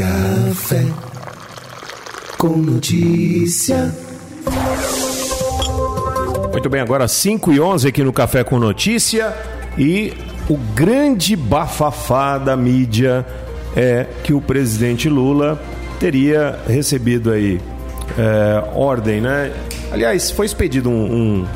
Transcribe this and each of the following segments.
Café com notícia. Muito bem, agora 5 e 11 aqui no Café com Notícia e o grande bafafá da mídia é que o presidente Lula teria recebido aí é, ordem, né? Aliás, foi expedido um, um,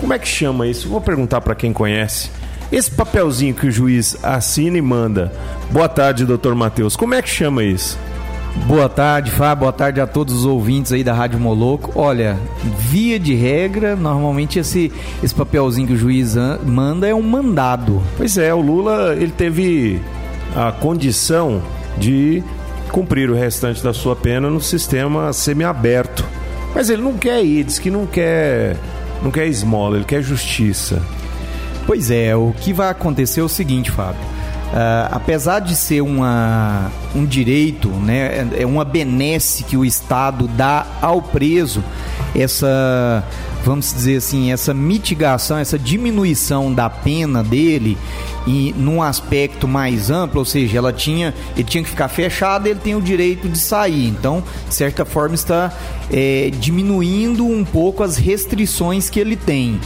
Como é que chama isso? Vou perguntar para quem conhece. Esse papelzinho que o juiz assina e manda. Boa tarde, doutor Matheus. Como é que chama isso? Boa tarde, Fábio. Boa tarde a todos os ouvintes aí da Rádio Moloco. Olha, via de regra, normalmente esse, esse papelzinho que o juiz manda é um mandado. Pois é, o Lula ele teve a condição de cumprir o restante da sua pena no sistema semiaberto. Mas ele não quer ir, diz que não quer, não quer esmola, ele quer justiça. Pois é, o que vai acontecer é o seguinte, Fábio. Uh, apesar de ser uma, um direito, né, é uma benesse que o Estado dá ao preso, essa, vamos dizer assim, essa mitigação, essa diminuição da pena dele e num aspecto mais amplo, ou seja, ela tinha, ele tinha que ficar fechado, ele tem o direito de sair. Então, de certa forma, está é, diminuindo um pouco as restrições que ele tem.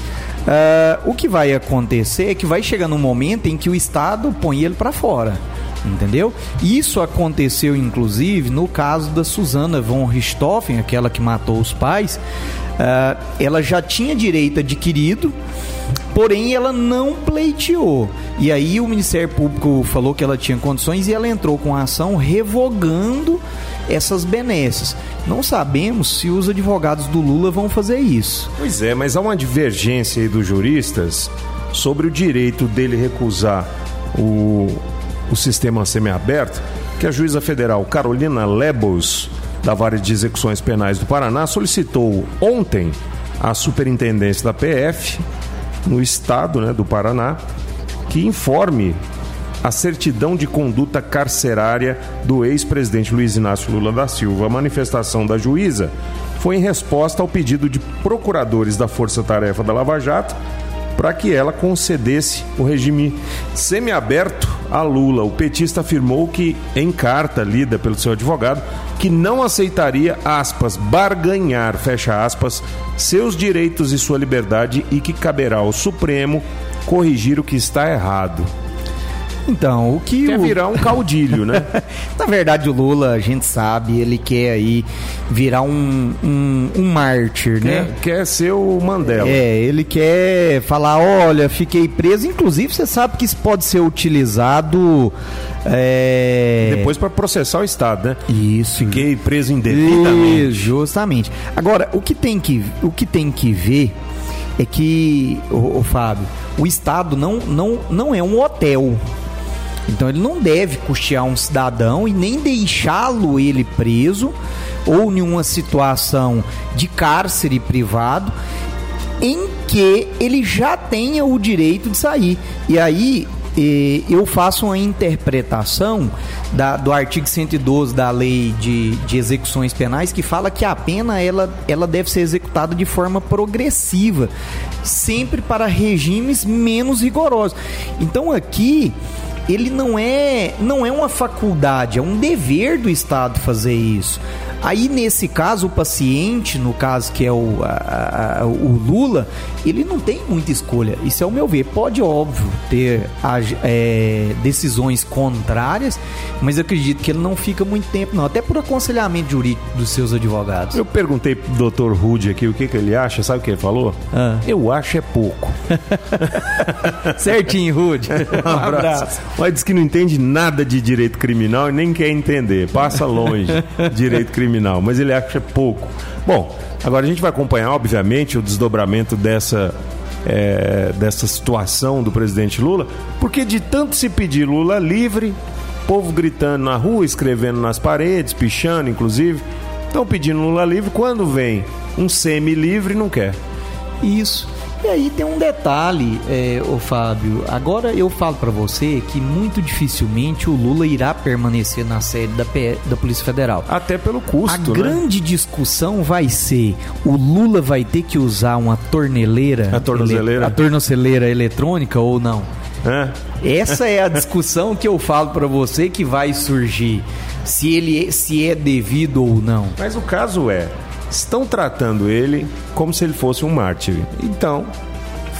Uh, o que vai acontecer é que vai chegar num momento em que o Estado põe ele para fora. Entendeu? Isso aconteceu inclusive no caso da Susana von Richthofen, aquela que matou os pais. Uh, ela já tinha direito adquirido, porém ela não pleiteou. E aí o Ministério Público falou que ela tinha condições e ela entrou com a ação revogando essas benesses. Não sabemos se os advogados do Lula vão fazer isso. Pois é, mas há uma divergência aí dos juristas sobre o direito dele recusar o, o sistema semiaberto, que a juíza federal Carolina Lebos, da Vara de Execuções Penais do Paraná, solicitou ontem à superintendência da PF, no estado né, do Paraná, que informe a certidão de conduta carcerária do ex-presidente Luiz Inácio Lula da Silva. A manifestação da juíza foi em resposta ao pedido de procuradores da Força Tarefa da Lava Jato para que ela concedesse o regime semiaberto a Lula. O petista afirmou que, em carta lida pelo seu advogado, que não aceitaria, aspas, barganhar, fecha aspas, seus direitos e sua liberdade e que caberá ao Supremo corrigir o que está errado. Então, o que. Quer o... virar um caudilho, né? Na verdade, o Lula, a gente sabe, ele quer aí virar um, um, um mártir, quer, né? Quer ser o Mandela. É, ele quer falar: olha, fiquei preso. Inclusive, você sabe que isso pode ser utilizado. É... Depois para processar o Estado, né? Isso. Fiquei preso indevidamente. Justamente. Agora, o que tem que, o que, tem que ver é que, o, o Fábio, o Estado não, não, não é um hotel. Então ele não deve custear um cidadão e nem deixá-lo ele preso ou em uma situação de cárcere privado em que ele já tenha o direito de sair. E aí eu faço uma interpretação da, do artigo 112 da lei de, de execuções penais que fala que a pena ela, ela deve ser executada de forma progressiva, sempre para regimes menos rigorosos. Então aqui ele não é não é uma faculdade, é um dever do Estado fazer isso. Aí, nesse caso, o paciente, no caso que é o, a, a, o Lula, ele não tem muita escolha. Isso é o meu ver. Pode, óbvio, ter é, decisões contrárias, mas eu acredito que ele não fica muito tempo, não. Até por aconselhamento jurídico dos seus advogados. Eu perguntei pro doutor Rude aqui o que, que ele acha. Sabe o que ele falou? Ah. Eu acho é pouco. Certinho, Rude. Um abraço. Mas diz que não entende nada de direito criminal e nem quer entender. Passa longe direito criminal mas ele acha pouco. Bom, agora a gente vai acompanhar, obviamente, o desdobramento dessa, é, dessa situação do presidente Lula, porque de tanto se pedir Lula livre, povo gritando na rua, escrevendo nas paredes, pichando, inclusive, estão pedindo Lula livre, quando vem um semi-livre, não quer. Isso. E aí tem um detalhe, é, o Fábio. Agora eu falo para você que muito dificilmente o Lula irá permanecer na sede da, da Polícia Federal. Até pelo custo. A né? grande discussão vai ser: o Lula vai ter que usar uma torneleira, a tornozeleira, ele, a tornozeleira eletrônica ou não? É. Essa é a discussão que eu falo para você que vai surgir. Se ele se é devido ou não. Mas o caso é, estão tratando ele como se ele fosse um mártir. Então,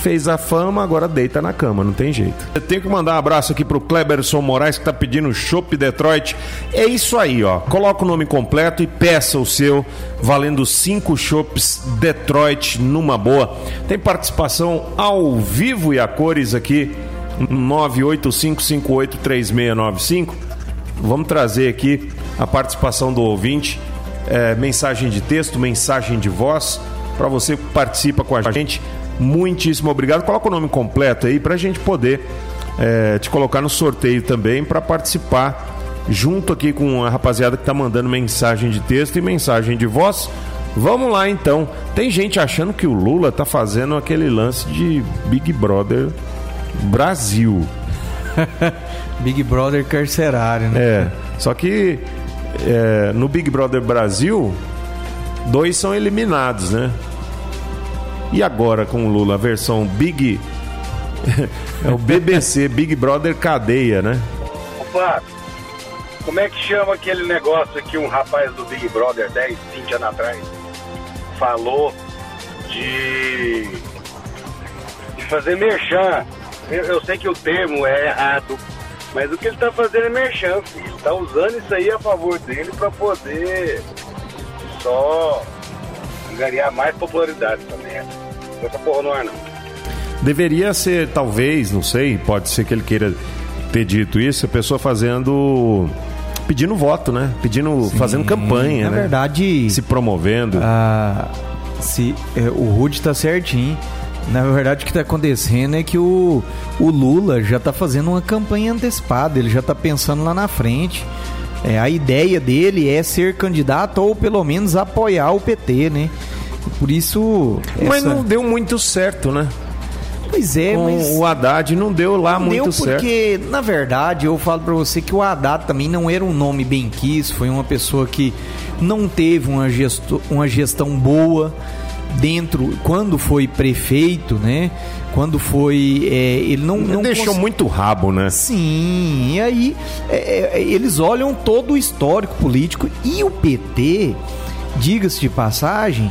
fez a fama, agora deita na cama, não tem jeito. Eu tenho que mandar um abraço aqui pro Kleberson Moraes que tá pedindo Chopp Detroit. É isso aí, ó. Coloca o nome completo e peça o seu, valendo cinco chopps Detroit numa boa. Tem participação ao vivo e a cores aqui, 985583695. Vamos trazer aqui a participação do ouvinte, é, mensagem de texto, mensagem de voz, para você que participa com a gente. Muitíssimo obrigado. Coloca o nome completo aí para a gente poder é, te colocar no sorteio também para participar junto aqui com a rapaziada que está mandando mensagem de texto e mensagem de voz. Vamos lá então. Tem gente achando que o Lula tá fazendo aquele lance de Big Brother Brasil. Big Brother carcerário, né? É. Só que é, no Big Brother Brasil, dois são eliminados, né? E agora com o Lula, a versão Big. é o BBC, Big Brother Cadeia, né? Opa, como é que chama aquele negócio que um rapaz do Big Brother 10, 20 anos atrás falou de, de fazer merchan? Eu, eu sei que o termo é errado, mas o que ele tá fazendo é merchan, filho. Ele tá usando isso aí a favor dele para poder só ganhar mais popularidade também. Essa porra no ar não. Deveria ser, talvez, não sei, pode ser que ele queira ter dito isso, a pessoa fazendo. pedindo voto, né? Pedindo. fazendo campanha, Na né? verdade, Se promovendo. ah, se, é, o Rude tá certinho. Na verdade, o que tá acontecendo é que o, o Lula já tá fazendo uma campanha antecipada, ele já tá pensando lá na frente. É, a ideia dele é ser candidato ou pelo menos apoiar o PT, né? Por isso. Mas essa- não deu muito certo, né? Pois é, Com mas. o Haddad não deu lá Não muito deu certo. porque, na verdade, eu falo pra você que o Haddad também não era um nome bem quis, foi uma pessoa que não teve uma, gesto, uma gestão boa dentro, quando foi prefeito, né? Quando foi. é, ele não, não Deixou cons- muito rabo, né? Sim, e aí é, é, eles olham todo o histórico político e o PT, diga-se de passagem,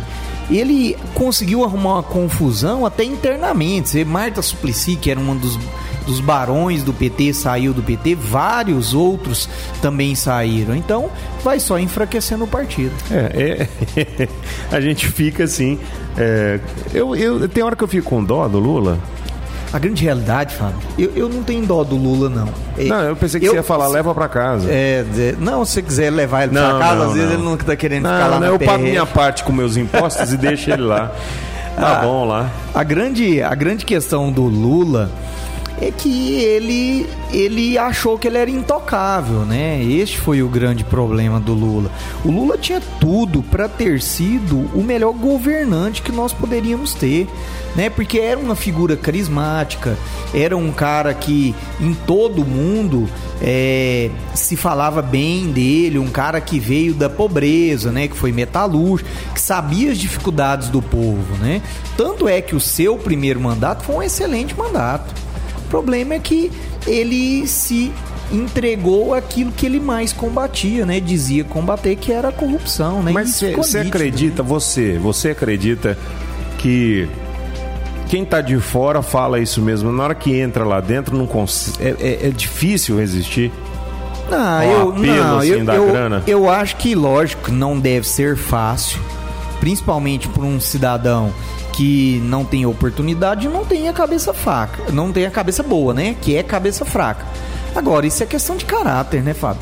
ele conseguiu arrumar uma confusão até internamente. Você, Marta Suplicy, que era um dos, dos barões do PT, saiu do PT, vários outros também saíram. Então, vai só enfraquecendo o partido. É, é- a gente fica assim. é, eu, eu, tem hora que eu fico com dó do Lula. A grande realidade, Fábio, eu, eu não tenho dó do Lula, não. É, Não, eu pensei que você ia falar, leva pra casa. É, não, se você quiser levar ele pra Não, casa, não, às vezes não. ele não tá querendo Não, ficar lá não, eu pago minha parte com meus impostos e deixo ele lá. Tá Ah. bom lá. A grande, a grande questão do Lula é que ele, ele achou que ele era intocável, né? Este foi o grande problema do Lula. O Lula tinha tudo para ter sido o melhor governante que nós poderíamos ter, né? Porque era uma figura carismática, era um cara que em todo mundo é, se falava bem dele, um cara que veio da pobreza, né? Que foi metalúrgico, que sabia as dificuldades do povo, né? Tanto é que o seu primeiro mandato foi um excelente mandato. O problema é que ele se entregou aquilo que ele mais combatia, né? Dizia combater que era a corrupção, né? Mas você nítido, acredita, você, você acredita que quem tá de fora fala isso mesmo, na hora que entra lá dentro não cons... é, é- é difícil resistir. Não, Ó, eu, apelo, não, assim, eu, eu, grana. eu acho que, lógico, não deve ser fácil, principalmente para um cidadão que não tem oportunidade e não tem a cabeça fraca, não tem a cabeça boa, né? Que é cabeça fraca. Agora, isso é questão de caráter, né, Fábio?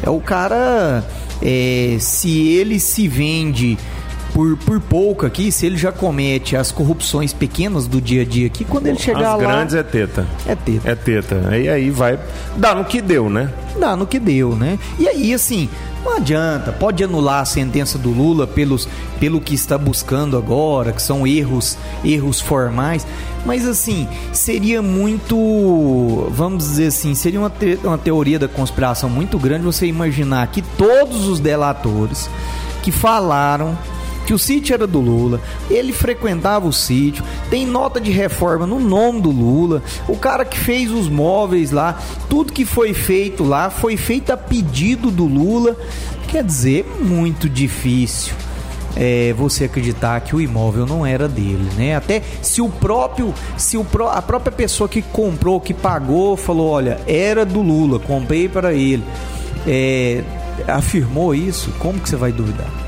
É o cara, é, se ele se vende por, por pouco aqui, se ele já comete as corrupções pequenas do dia a dia aqui, quando ele chegar As lá, grandes é teta. é teta. É teta. Aí aí vai dá no que deu, né? dá no que deu, né? E aí, assim, não adianta, pode anular a sentença do Lula pelos, pelo que está buscando agora, que são erros, erros formais, mas assim, seria muito, vamos dizer assim, seria uma, te- uma teoria da conspiração muito grande você imaginar que todos os delatores que falaram que o sítio era do Lula, ele frequentava o sítio, tem nota de reforma no nome do Lula, o cara que fez os móveis lá, tudo que foi feito lá foi feito a pedido do Lula. Quer dizer, muito difícil é, você acreditar que o imóvel não era dele, né? Até se o próprio, se o a própria pessoa que comprou, que pagou, falou, olha, era do Lula, comprei para ele, é, afirmou isso, como que você vai duvidar?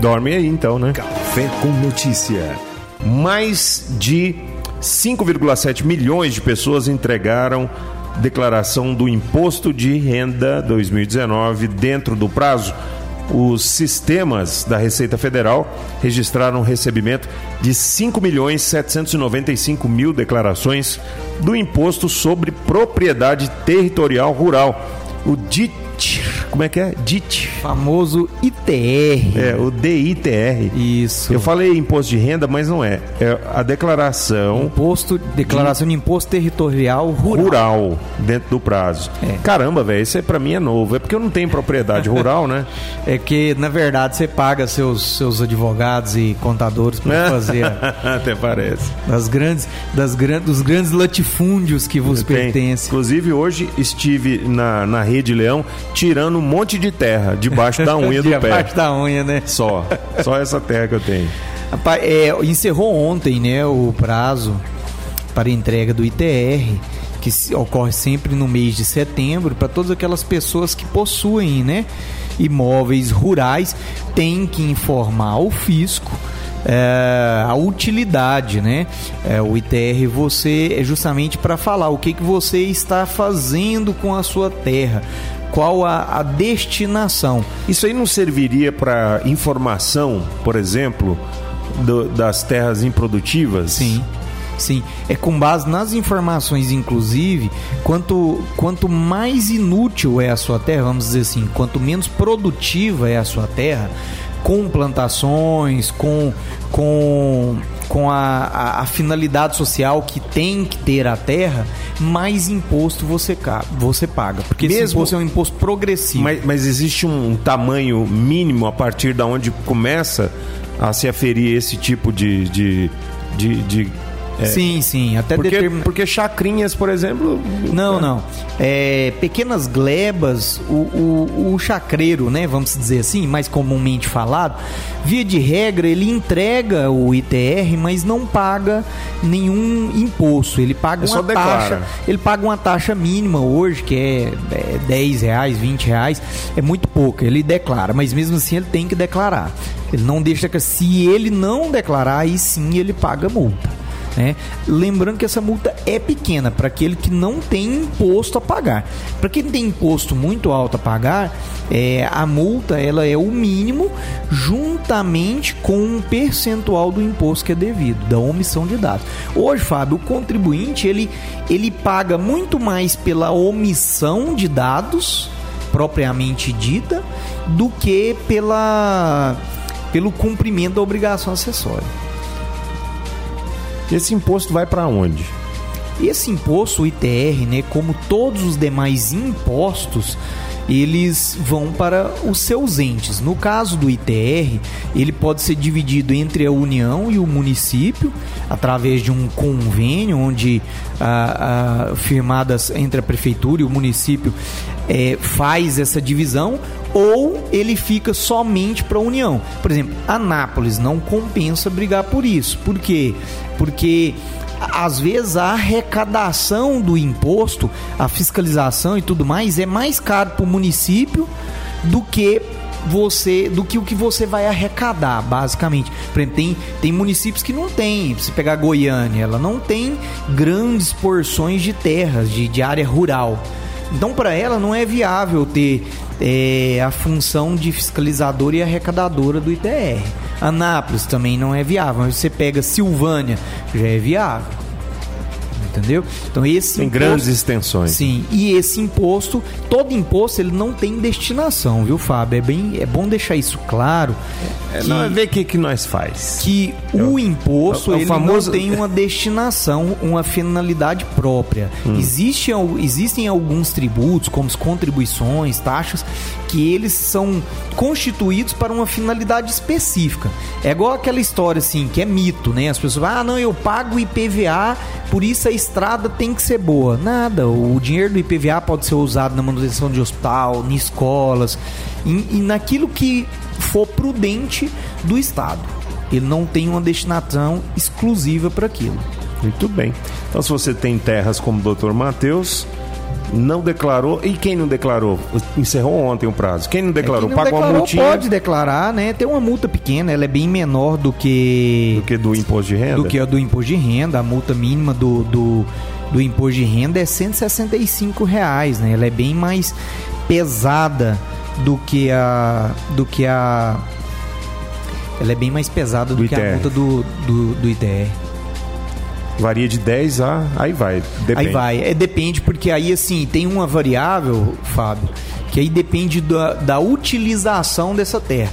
Dorme aí então, né? Café com notícia. Mais de 5,7 milhões de pessoas entregaram declaração do Imposto de Renda 2019 dentro do prazo os sistemas da Receita Federal registraram recebimento de 5 milhões 795 mil declarações do Imposto sobre Propriedade Territorial Rural, o DIT como é que é? DIT. Famoso ITR. É, o DITR. Isso. Eu falei imposto de renda, mas não é. É a declaração. Imposto, declaração de, de imposto territorial rural. Rural, dentro do prazo. É. Caramba, velho, isso aí pra mim é novo. É porque eu não tenho propriedade rural, né? É que, na verdade, você paga seus, seus advogados e contadores pra fazer. Até parece. Das grandes, das grandes, dos grandes latifúndios que vos Tem. pertencem. Inclusive, hoje estive na, na Rede Leão tirando um monte de terra debaixo da unha do pé. Debaixo da unha, né? Só. Só essa terra que eu tenho. Rapaz, é, encerrou ontem, né, o prazo para entrega do ITR, que ocorre sempre no mês de setembro, para todas aquelas pessoas que possuem, né, imóveis rurais, tem que informar o fisco é, a utilidade, né? É, o ITR você é justamente para falar o que, que você está fazendo com a sua terra qual a, a, destinação. Isso aí não serviria para informação, por exemplo, do, das terras improdutivas? Sim. Sim, é com base nas informações, inclusive, quanto, quanto mais inútil é a sua terra, vamos dizer assim, quanto menos produtiva é a sua terra, com plantações, com, com, com a, a, a, finalidade social que tem que ter a terra, mais imposto você, você paga. Porque Mesmo, esse imposto é um imposto progressivo. Mas, mas existe um tamanho mínimo a partir da onde começa a se aferir esse tipo de, de, de, de é. Sim, sim. Até porque, determin... porque chacrinhas, por exemplo. Não, é. não. É, pequenas glebas, o, o, o, chacreiro, né? Vamos dizer assim, mais comumente falado, via de regra, ele entrega o ITR, mas não paga nenhum imposto. Ele paga uma taxa. Ele paga uma taxa mínima hoje, que é, é 10 reais, 20 reais. É muito pouco. Ele declara, mas mesmo assim ele tem que declarar. Ele não deixa que. Se ele não declarar, aí sim ele paga multa. Né? Lembrando que essa multa é pequena para aquele que não tem imposto a pagar. Para quem tem imposto muito alto a pagar, é, a multa ela é o mínimo juntamente com um percentual do imposto que é devido, da omissão de dados. Hoje, Fábio, o contribuinte ele, ele paga muito mais pela omissão de dados propriamente dita do que pela pelo cumprimento da obrigação acessória. Esse imposto vai para onde? Esse imposto, o ITR, né, como todos os demais impostos, eles vão para os seus entes. No caso do ITR, ele pode ser dividido entre a União e o município, através de um convênio, onde ah, ah, firmadas entre a prefeitura e o município é, faz essa divisão, ou ele fica somente para a União. Por exemplo, Anápolis não compensa brigar por isso. Por quê? Porque às vezes a arrecadação do imposto, a fiscalização e tudo mais é mais caro para o município do que você do que o que você vai arrecadar, basicamente. Por exemplo, tem, tem municípios que não tem. Se pegar Goiânia, ela não tem grandes porções de terras, de, de área rural. Então, para ela, não é viável ter é, a função de fiscalizadora e arrecadadora do ITR. Anápolis também não é viável. Mas você pega Silvânia, já é viável entendeu? Então esse imposto, grandes extensões. Sim, e esse imposto, todo imposto ele não tem destinação, viu, Fábio? É bem, é bom deixar isso claro. É, que, não é ver o que que nós faz. Que é o, imposto é o, ele famoso... não tem uma destinação, uma finalidade própria. Hum. Existe, existem alguns tributos, como as contribuições, taxas, que eles são constituídos para uma finalidade específica. É igual aquela história assim, que é mito, né? As pessoas falam, ah, não, eu pago IPVA, por isso a estrada tem que ser boa. Nada, o dinheiro do IPVA pode ser usado na manutenção de hospital, em escolas, e, naquilo que for prudente do Estado. Ele não tem uma destinação exclusiva para aquilo. Muito bem. Então, se você tem terras como o Dr. Matheus, não declarou. E quem não declarou? Encerrou ontem o prazo. Quem não declarou? É, quem não Paga declarou, uma multinha. pode declarar, né? Tem uma multa pequena, ela é bem menor do que Do que do imposto de renda? do que a do imposto de renda. A multa mínima do, do, do imposto de renda é 165 reais, né? Ela é bem mais pesada do que a do que a ela é bem mais pesada do, Do que a multa do, do, do ITR. Varia de 10 a. Aí vai. Depende. Aí vai. É, depende, porque aí assim, tem uma variável, Fábio, que aí depende da, da utilização dessa terra.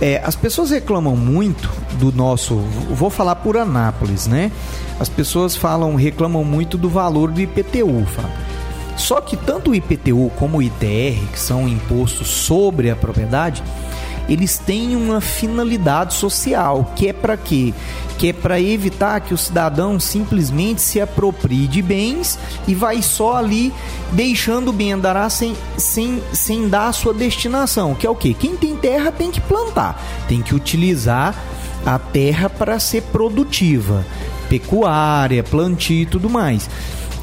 É, as pessoas reclamam muito do nosso. Vou falar por Anápolis, né? As pessoas falam, reclamam muito do valor do IPTU, Fábio. Só que tanto o IPTU como o ITR, que são impostos sobre a propriedade, eles têm uma finalidade social, que é para quê? Que é para evitar que o cidadão simplesmente se aproprie de bens e vai só ali deixando o bem andar sem, sem, sem dar a sua destinação, que é o quê? Quem tem terra tem que plantar, tem que utilizar a terra para ser produtiva, pecuária, plantio e tudo mais.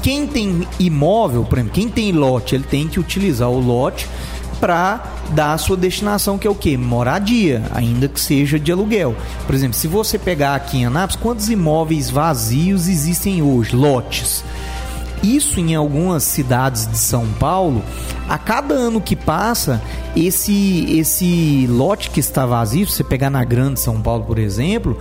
Quem tem imóvel, por exemplo, quem tem lote, ele tem que utilizar o lote para dar a sua destinação, que é o quê? Moradia, ainda que seja de aluguel. Por exemplo, se você pegar aqui em Anápolis, quantos imóveis vazios existem hoje? Lotes. Isso em algumas cidades de São Paulo, a cada ano que passa, esse esse lote que está vazio, se você pegar na Grande São Paulo, por exemplo,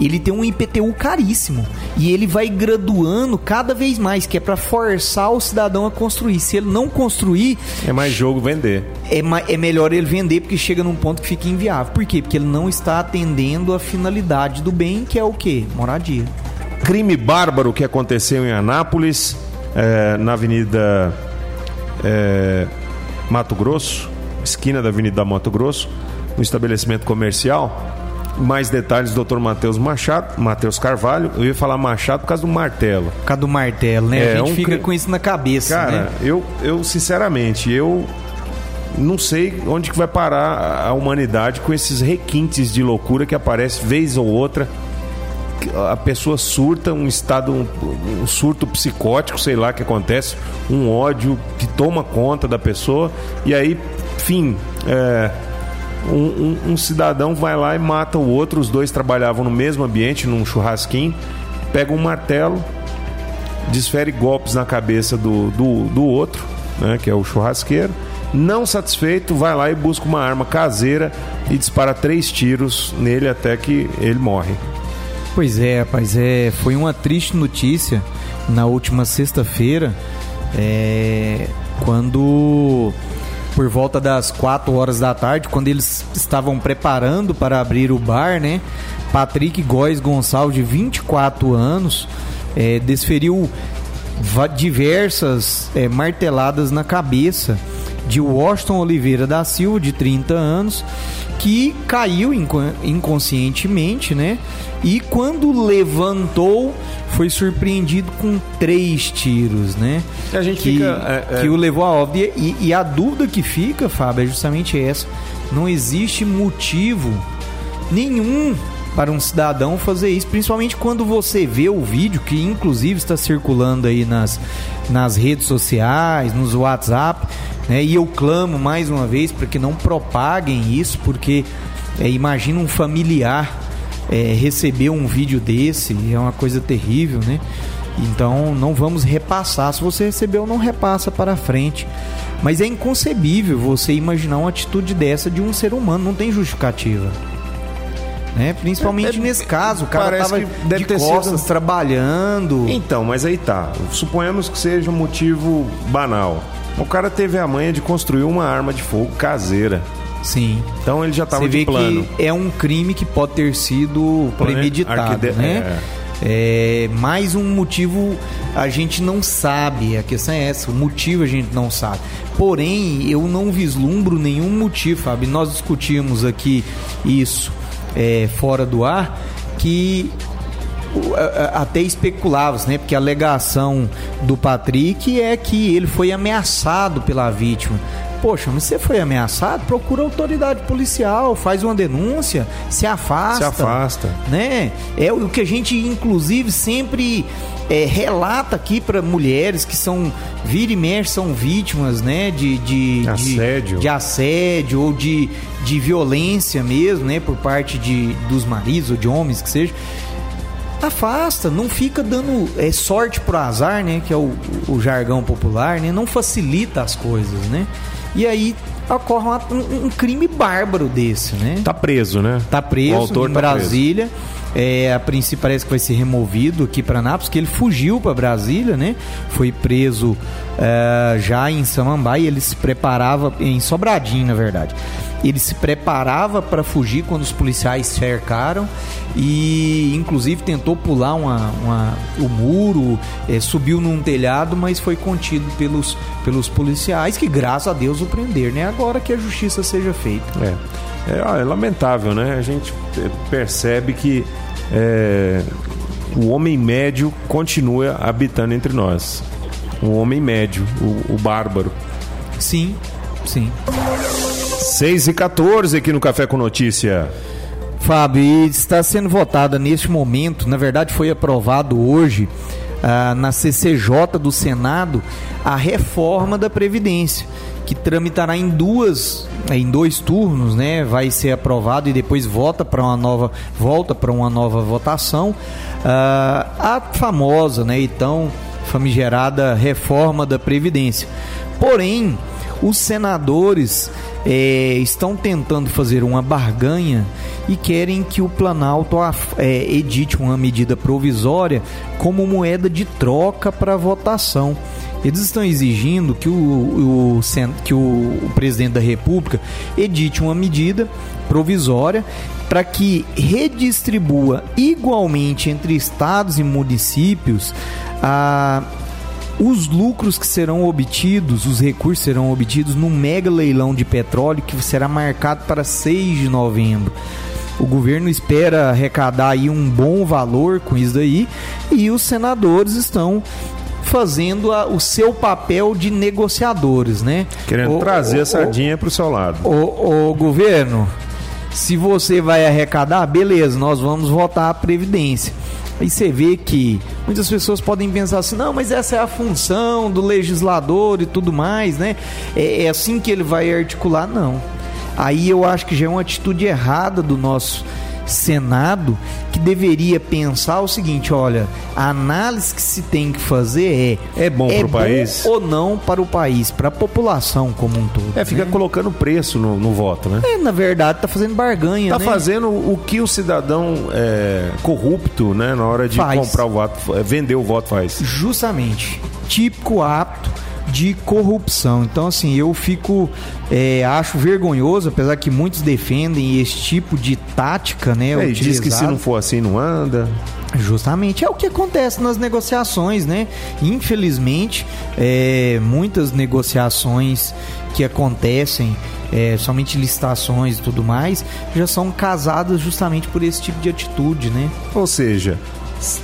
ele tem um IPTU caríssimo e ele vai graduando cada vez mais, que é para forçar o cidadão a construir. Se ele não construir, É mais jogo vender. é, é melhor ele vender porque chega num ponto que fica inviável. Por quê? Porque ele não está atendendo a finalidade do bem, que é o quê? Moradia. Crime bárbaro que aconteceu em Anápolis, é, na Avenida é, Mato Grosso, esquina da Avenida Mato Grosso, no estabelecimento comercial. Mais detalhes, Dr. Matheus Machado, Matheus Carvalho. Eu ia falar Machado por causa do martelo. Por causa do martelo, né? É, a gente um fica cri- com isso na cabeça, Cara, né? eu, eu sinceramente, eu não sei onde que vai parar a humanidade com esses requintes de loucura que aparece vez ou outra. A pessoa surta, um estado, um, um surto psicótico, sei lá que acontece, um ódio que toma conta da pessoa, e aí, enfim, é, um, um- um cidadão vai lá e mata o outro, os dois trabalhavam no mesmo ambiente, num churrasquinho, pega um martelo, desfere golpes na cabeça do, do, do outro, né, que é o churrasqueiro. Não satisfeito, vai lá e busca uma arma caseira e dispara três tiros nele até que ele morre. Pois é, rapaz, é, foi uma triste notícia na última sexta-feira, é, quando por volta das 4 horas da tarde, quando eles estavam preparando para abrir o bar, né? Patrick Góes Gonçalves, de 24 anos, é, desferiu diversas é, marteladas na cabeça de Washington Oliveira da Silva, de 30 anos, que caiu inco- inconscientemente, né? E quando levantou, foi surpreendido com três tiros, né? A gente que, fica, é, é- que o levou a óbito. E, e a dúvida que fica, Fábio, é justamente essa. Não existe motivo nenhum para um cidadão fazer isso, principalmente quando você vê o vídeo que inclusive está circulando aí nas, nas redes sociais, nos WhatsApp, né? E eu clamo mais uma vez para que não propaguem isso, porque é, imagina um familiar é, receber um vídeo desse, é uma coisa terrível, né? Então não vamos repassar. Se você recebeu, não repassa para frente. Mas é inconcebível você imaginar uma atitude dessa de um ser humano, não tem justificativa. Né? Principalmente É, é, nesse caso, o cara tava que deve de ter costas sido- trabalhando. Então, mas aí tá. Suponhamos que seja um motivo banal. O cara teve a manha de construir uma arma de fogo caseira. Sim. Então ele já estava Você de vê plano. que é um crime que pode ter sido premeditado, arquide- né? É, mais um motivo a gente não sabe, a questão é essa, o motivo a gente não sabe. Porém, eu não vislumbro nenhum motivo, Fábio. Nós discutimos aqui isso é, fora do ar, que até especulava né? Porque a alegação do Patrick é que ele foi ameaçado pela vítima. Poxa, mas você foi ameaçado? Procura autoridade policial, faz uma denúncia, se afasta. Se afasta. Né? É o que a gente, inclusive, sempre é, relata aqui para mulheres que são, vira e mexe, são vítimas, né? De, de, assédio. De, de assédio ou de, de violência mesmo, né? Por parte de, dos maridos ou de homens que seja afasta, não fica dando é, sorte pro azar, né? Que é o, o jargão popular, né? Não facilita as coisas, né? E aí ocorre um, um, crime bárbaro desse, né? Tá preso, né? Tá preso em tá Brasília. Preso. É, a princípio parece que vai ser removido aqui para Nápoles, que ele fugiu para Brasília, né? Foi preso é, já em Samambaia, ele se preparava em Sobradinho, na verdade. Ele se preparava para fugir quando os policiais cercaram e, inclusive, tentou pular uma, uma o muro, é, subiu num telhado, mas foi contido pelos, pelos policiais, que graças a Deus o prenderam, né? Agora que a justiça seja feita. É, é, é lamentável, né? A gente percebe que é, o homem médio continua habitando entre nós. O homem médio, o, o bárbaro. Sim, sim. 6 e 14 aqui no Café com Notícia. Fábio, e está sendo votada neste momento, na verdade foi aprovado hoje ah, na CCJ do Senado a reforma da Previdência, que tramitará em duas, em dois turnos, né? Vai ser aprovado e depois volta para uma nova, volta para uma nova votação. Ah, a famosa, né? Então famigerada reforma da Previdência. Porém, os senadores é, estão tentando fazer uma barganha e querem que o Planalto é, edite uma medida provisória como moeda de troca para votação. Eles estão exigindo que o, o, que o, o presidente da República edite uma medida provisória para que redistribua igualmente entre estados e municípios a os lucros que serão obtidos, os recursos serão obtidos no mega leilão de petróleo que será marcado para 6 de novembro. O governo espera arrecadar aí um bom valor com isso daí e os senadores estão fazendo a, o seu papel de negociadores, né? Querendo o, trazer o, a sardinha para o seu lado. O, o governo, se você vai arrecadar, beleza, nós vamos votar a Previdência. Aí você vê que muitas pessoas podem pensar assim, não, mas essa é a função do legislador e tudo mais, né? É, é assim que ele vai articular, não. Aí eu acho que já é uma atitude errada do nosso Senado que deveria pensar o seguinte: olha, a análise que se tem que fazer é é bom é para o país ou não para o país, para a população como um todo. É, fica né? colocando preço no, no, voto, né? É, na verdade, tá fazendo barganha. Tá né? fazendo o que o cidadão é, corrupto, né, na hora de faz. comprar o voto, é, vender o voto faz. Justamente. Típico apto de corrupção. Então, assim, eu fico. É, acho vergonhoso, apesar que muitos defendem esse tipo de tática, né? É, diz que se não for assim, não anda. Justamente é o que acontece nas negociações, né? Infelizmente, é, muitas negociações que acontecem, é, somente licitações e tudo mais, já são casadas justamente por esse tipo de atitude, né? Ou seja,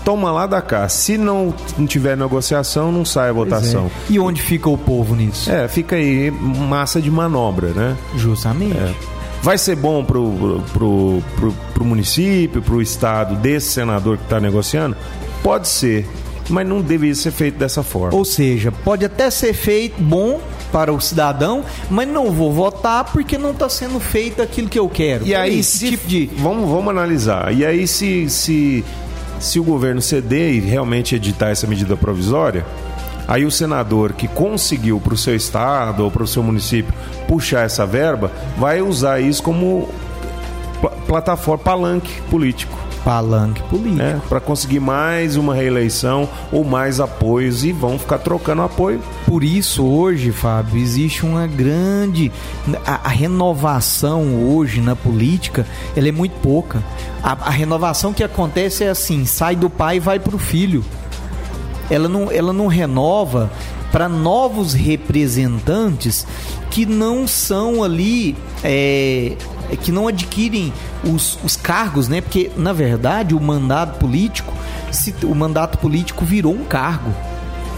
toma lá da cá. Se não, tiver negociação, não sai a votação. É. E onde fica o povo nisso? É, fica aí massa de manobra, né? Justamente. É. Vai ser bom pro, pro, pro, pro município, pro estado desse senador que está negociando? Pode ser, mas não deveria ser feito dessa forma. Ou seja, pode até ser feito bom para o cidadão, mas não vou votar porque não está sendo feito aquilo que eu quero. E aí, se, tipo de... vamos, vamos analisar. E aí, se, se se o governo ceder e realmente editar essa medida provisória, aí o senador que conseguiu para o seu estado ou para o seu município puxar essa verba vai usar isso como plataforma palanque político. Palanque político. né, para conseguir mais uma reeleição ou mais apoios e vão ficar trocando apoio. Por isso, hoje, Fábio, existe uma grande. A, a renovação hoje na política ela é muito pouca. A, a renovação que acontece é assim: sai do pai e vai para o filho. Ela não, ela não renova para novos representantes que não são ali. é, que não adquirem os, os cargos, né? Porque, na verdade, o mandato político, se, o mandato político virou um cargo.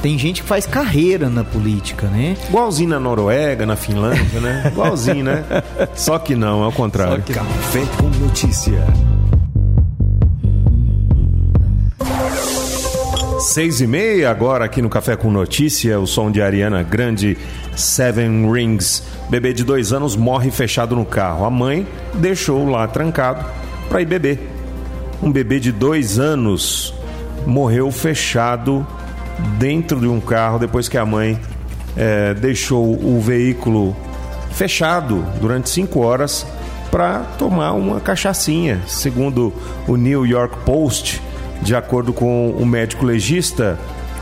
Tem gente que faz carreira na política, né? Igualzinho na Noruega, na Finlândia, né? Igualzinho, né? Só que não, é o contrário. Café com notícia. Seis e meia agora aqui no Café com Notícia, o som de Ariana Grande, Seven Rings. Bebê de dois anos morre fechado no carro. A mãe deixou lá trancado para ir beber. Um bebê de dois anos morreu fechado dentro de um carro depois que a mãe eh, deixou o veículo fechado durante cinco horas para tomar uma cachaçinha, segundo o New York Post. De acordo com o médico legista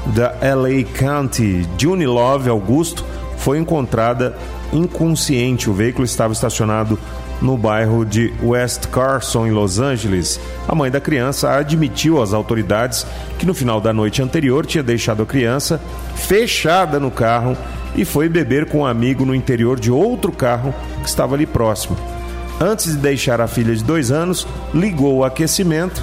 da LA County, June Love Augusto, foi encontrada inconsciente. O veículo estava estacionado no bairro de West Carson, em Los Angeles. A mãe da criança admitiu às autoridades que no final da noite anterior tinha deixado a criança fechada no carro e foi beber com um amigo no interior de outro carro que estava ali próximo. Antes de deixar a filha de dois anos, ligou o aquecimento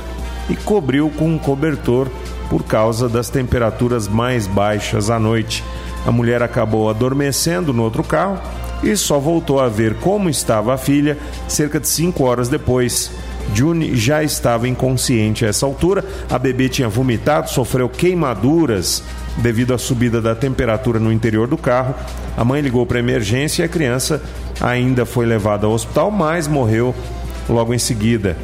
e cobriu com um cobertor por causa das temperaturas mais baixas à noite. A mulher acabou adormecendo no outro carro e só voltou a ver como estava a filha cerca de cinco horas depois. June já estava inconsciente a essa altura. A bebê tinha vomitado, sofreu queimaduras devido à subida da temperatura no interior do carro. A mãe ligou para emergência e a criança ainda foi levada ao hospital, mas morreu logo em seguida.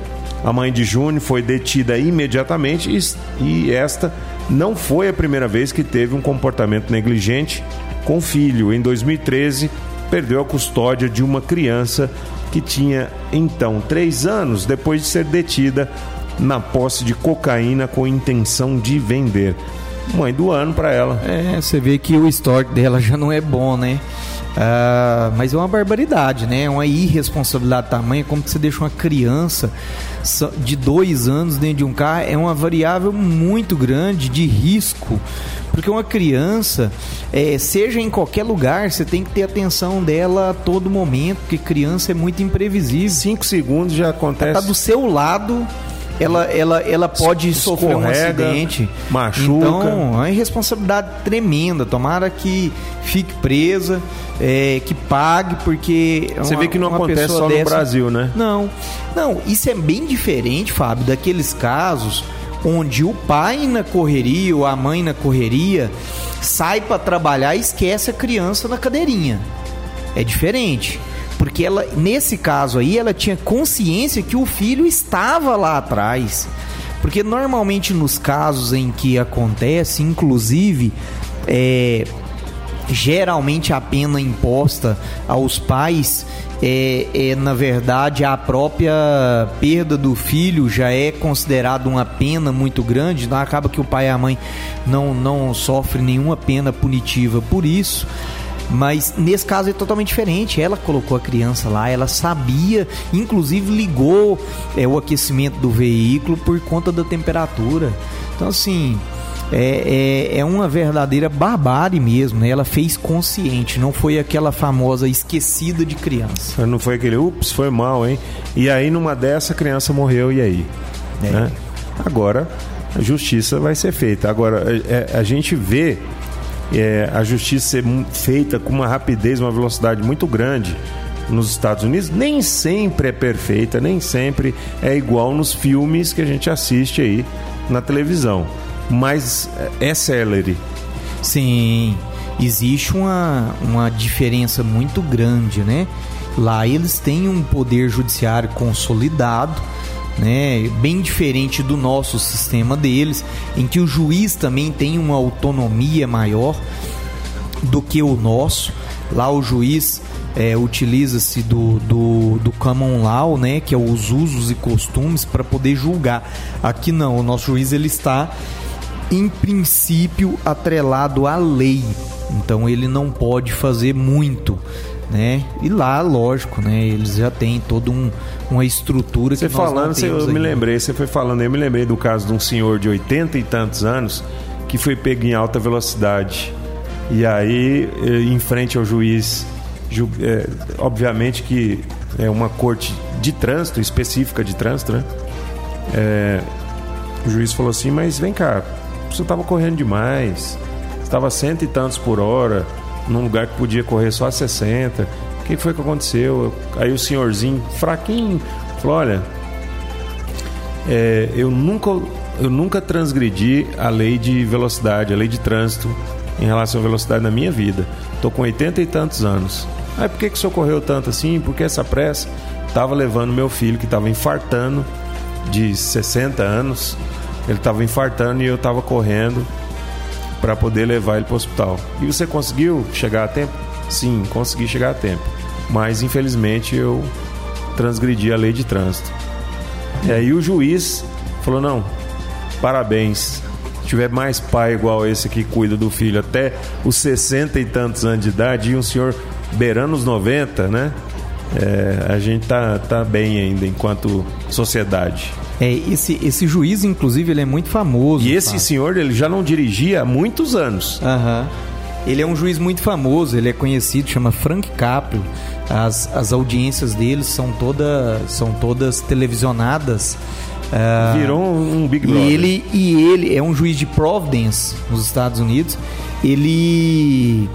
A mãe de June foi detida imediatamente e, e esta não foi a primeira vez que teve um comportamento negligente com o filho. Em 2013, perdeu a custódia de uma criança que tinha então três anos depois de ser detida na posse de cocaína com intenção de vender. Mãe do ano para ela. É, você vê que o histórico dela já não é bom, né? Ah, mas é uma barbaridade, né? É uma irresponsabilidade tamanha como que você deixa uma criança de dois anos dentro de um carro é uma variável muito grande de risco. Porque uma criança, é, seja em qualquer lugar, você tem que ter atenção dela a todo momento, porque criança é muito imprevisível. Cinco segundos já acontece. Tá do seu lado, ela, ela, ela pode sofrer um acidente. machuca. Então, é uma responsabilidade tremenda. Tomara que fique presa, é, que pague, porque. Você uma- vê que não acontece só no dessa- Brasil, né? Não, não, isso é bem diferente, Fábio, daqueles casos onde o pai na correria ou a mãe na correria sai para trabalhar e esquece a criança na cadeirinha. É diferente. Porque ela, nesse caso aí, ela tinha consciência que o filho estava lá atrás. Porque normalmente nos casos em que acontece, inclusive, é, geralmente a pena imposta aos pais é, é, na verdade a própria perda do filho já é considerada uma pena muito grande então acaba que o pai e a mãe não, não sofrem nenhuma pena punitiva por isso mas nesse caso é totalmente diferente. Ela colocou a criança lá, ela sabia, inclusive ligou é, o aquecimento do veículo por conta da temperatura. Então, assim, é, é, é uma verdadeira barbárie mesmo, né? Ela fez consciente, não foi aquela famosa esquecida de criança. Não foi aquele, ups, foi mal, hein? E aí, numa dessa, a criança morreu, e aí? É. Né? Agora, a justiça vai ser feita. Agora, é- é- a gente vê é, a justiça ser mu- feita com uma rapidez, uma velocidade muito grande nos Estados Unidos. Nem sempre é perfeita, nem sempre é igual nos filmes que a gente assiste aí na televisão. Mas é celery. Sim, existe uma, uma diferença muito grande, né? Lá eles têm um poder judiciário consolidado, né? Bem diferente do nosso sistema deles, em que o juiz também tem uma autonomia maior do que o nosso. Lá o juiz é, utiliza-se do, do, do common law, né, que é os usos e costumes para poder julgar. Aqui não, o nosso juiz ele está em princípio atrelado à lei. Então ele não pode fazer muito, né? E lá, lógico, né? Eles já têm toda um, uma estrutura você que falando, nós não eu temos me lembrei, você foi falando, eu me lembrei do caso de um senhor de 80 e tantos anos que foi pego em alta velocidade. E aí, eh, em frente ao juiz, ju- eh, obviamente que é uma corte de trânsito, específica de trânsito, né? É, o juiz falou assim, mas vem cá, você estava correndo demais, estava cento e tantos por hora, num lugar que podia correr só a 60. O que foi que aconteceu? Aí o senhorzinho, fraquinho, falou, olha, é, eu nunca eu nunca transgredi a lei de velocidade, a lei de trânsito em relação à velocidade na minha vida. Tô com 80 e tantos anos. Aí por que, que o senhor correu tanto assim? Por que essa pressa? Tava levando meu filho que estava infartando de 60 anos. Ele estava infartando e eu estava correndo para poder levar ele para o hospital. E você conseguiu chegar a tempo? Sim, consegui chegar a tempo. Mas infelizmente eu transgredi a lei de trânsito. E aí o juiz falou: não, parabéns. Se tiver mais pai igual esse que cuida do filho até os 60 e tantos anos de idade e um senhor beirando os 90, né? É, a gente tá, tá bem ainda enquanto sociedade. É, esse, esse juiz, inclusive, ele é muito famoso. E esse senhor, ele já não dirigia há muitos anos. Aham. Ele é um juiz muito famoso, ele é conhecido, chama Frank Caprio. As, as audiências dele são, toda, são todas televisionadas. Ah, Virou um, Big e Brother. ele, e ele é um juiz de Providence, nos Estados Unidos. Ele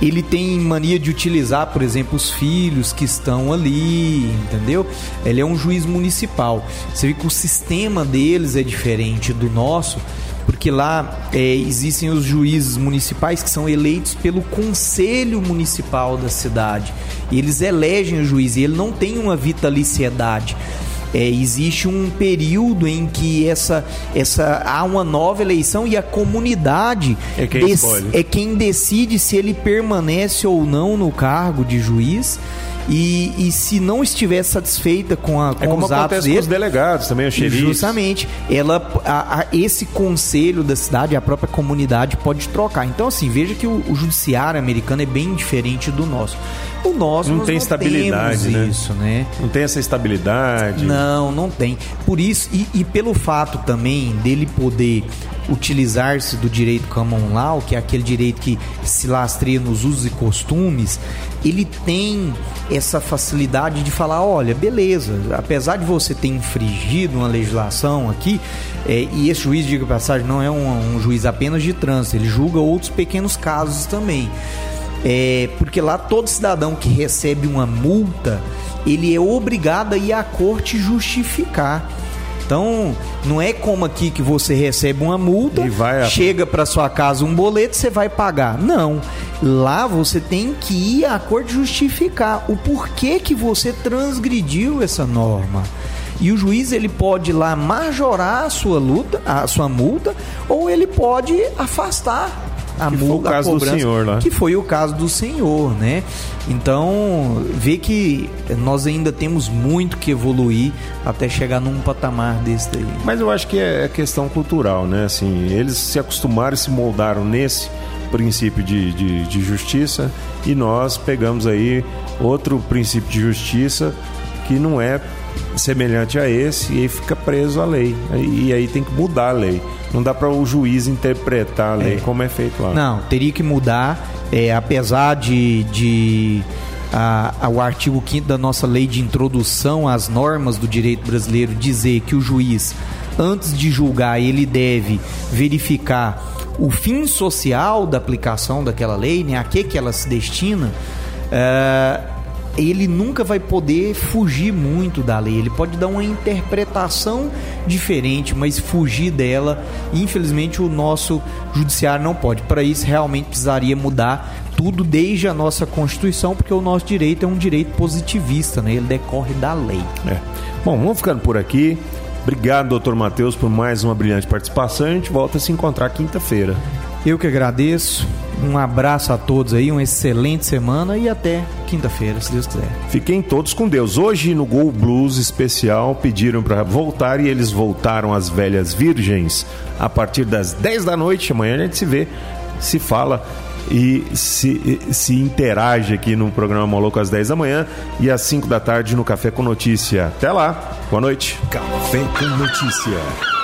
ele tem mania de utilizar, por exemplo, os filhos que estão ali, entendeu? Ele é um juiz municipal. Você vê que o sistema deles é diferente do nosso, porque lá é, existem os juízes municipais que são eleitos pelo conselho municipal da cidade. E eles elegem o juiz e ele não tem uma vitaliciedade. É, existe um período em que essa, essa há uma nova eleição e a comunidade É quem escolhe. é quem decide se ele permanece ou não no cargo de juiz e, e se não estiver satisfeita com, a, com É como os atos acontece com dele, os delegados também, os xerifes. Justamente. Ela, a- a- esse conselho da cidade, a própria comunidade pode trocar. Então, assim, veja que o, o judiciário americano é bem diferente do nosso. O nosso Não tem estabilidade, temos né? isso, né? Não tem essa estabilidade. Não, não tem. Por isso, e, e pelo fato também dele poder utilizar-se do direito common law, que é aquele direito que se lastreia nos usos e costumes, ele tem essa facilidade de falar, olha, beleza, apesar de você ter infringido uma legislação aqui, é, e esse juiz, diga passagem, não é um, um juiz apenas de trânsito, ele julga outros pequenos casos também. É, porque lá todo cidadão que recebe uma multa, ele é obrigado a ir à corte justificar. Então, não é como aqui que você recebe uma multa, a- chega para sua casa um boleto, você vai pagar. Não. Lá você tem que ir à corte justificar o porquê que você transgrediu essa norma. E o juiz ele pode ir lá majorar a sua luta, a sua multa, ou ele pode afastar a Que foi o multa, a caso do cobrança, senhor lá. que foi o caso do senhor, né? Então, vê que nós ainda temos muito que evoluir até chegar num patamar desse daí. Mas eu acho que é questão cultural, né? Assim, eles se acostumaram e se moldaram nesse princípio de, de, de justiça e nós pegamos aí outro princípio de justiça que não é semelhante a esse e aí fica preso à lei. E aí tem que mudar a lei. Não dá para o juiz interpretar a lei É. como é feito lá. Não, teria que mudar, é, apesar de, de a- a- o artigo 5 da nossa lei de introdução às normas do direito brasileiro dizer que o juiz, antes de julgar, ele deve verificar o fim social da aplicação daquela lei, né, a que, que ela se destina. é, ele nunca vai poder fugir muito da lei. Ele pode dar uma interpretação diferente, mas fugir dela, infelizmente, o nosso judiciário não pode. Para isso, realmente precisaria mudar tudo desde a nossa Constituição, porque o nosso direito é um direito positivista, né? Ele decorre da lei. É. Bom, vamos ficando por aqui. Obrigado, doutor Matheus, por mais uma brilhante participação. A gente volta a se encontrar quinta-feira. Eu que agradeço Um abraço a todos aí, uma excelente semana e até quinta-feira, se Deus quiser. Fiquem todos com Deus. Hoje no Gol Blues especial pediram para voltar e eles voltaram às velhas virgens a partir das 10 da noite. Amanhã a gente se vê, se fala e se, se interage aqui no programa Moloco às 10 da manhã e às 5 da tarde no Café com Notícia. Até lá, boa noite. Café com Notícia.